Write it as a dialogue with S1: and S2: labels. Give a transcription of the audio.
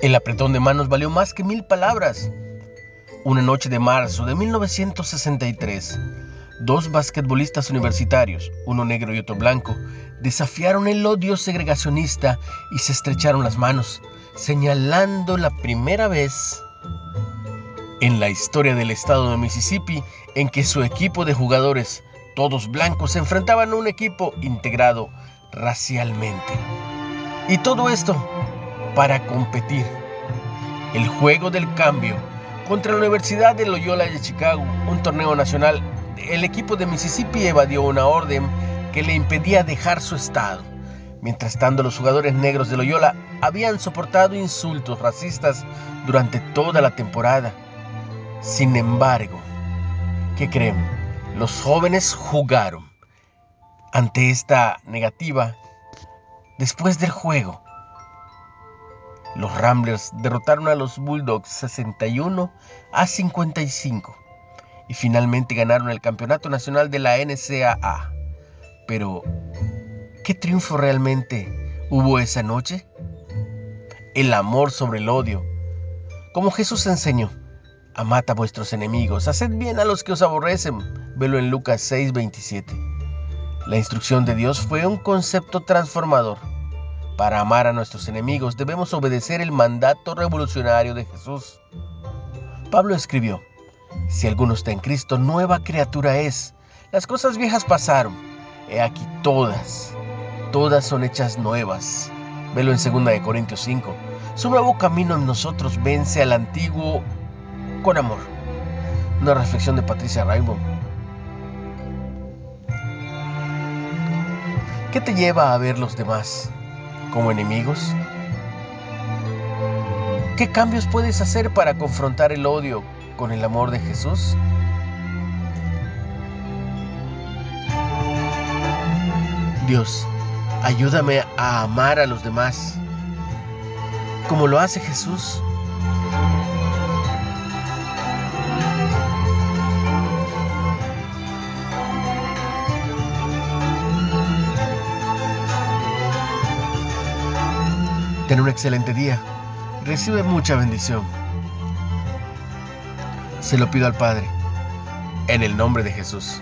S1: El apretón de manos valió más que mil palabras. Una noche de marzo de 1963, dos basquetbolistas universitarios, uno negro y otro blanco, desafiaron el odio segregacionista y se estrecharon las manos, señalando la primera vez en la historia del estado de Mississippi en que su equipo de jugadores, todos blancos, se enfrentaban a un equipo integrado racialmente. Y todo esto para competir. El juego del cambio contra la Universidad de Loyola de Chicago, un torneo nacional, el equipo de Mississippi evadió una orden que le impedía dejar su estado. Mientras tanto, los jugadores negros de Loyola habían soportado insultos racistas durante toda la temporada. Sin embargo, ¿qué creen? Los jóvenes jugaron. Ante esta negativa, después del juego, los Ramblers derrotaron a los Bulldogs 61 a 55 y finalmente ganaron el campeonato nacional de la NCAA. Pero, ¿qué triunfo realmente hubo esa noche? El amor sobre el odio. Como Jesús enseñó, amad a vuestros enemigos, haced bien a los que os aborrecen. Velo en Lucas 6:27. La instrucción de Dios fue un concepto transformador para amar a nuestros enemigos debemos obedecer el mandato revolucionario de Jesús. Pablo escribió, si alguno está en Cristo, nueva criatura es. Las cosas viejas pasaron. He aquí todas, todas son hechas nuevas. Velo en 2 de Corintios 5. Su nuevo camino en nosotros vence al antiguo con amor. Una reflexión de Patricia Rainbow. ¿Qué te lleva a ver los demás? Como enemigos? ¿Qué cambios puedes hacer para confrontar el odio con el amor de Jesús? Dios, ayúdame a amar a los demás como lo hace Jesús. Ten un excelente día. Recibe mucha bendición. Se lo pido al Padre, en el nombre de Jesús.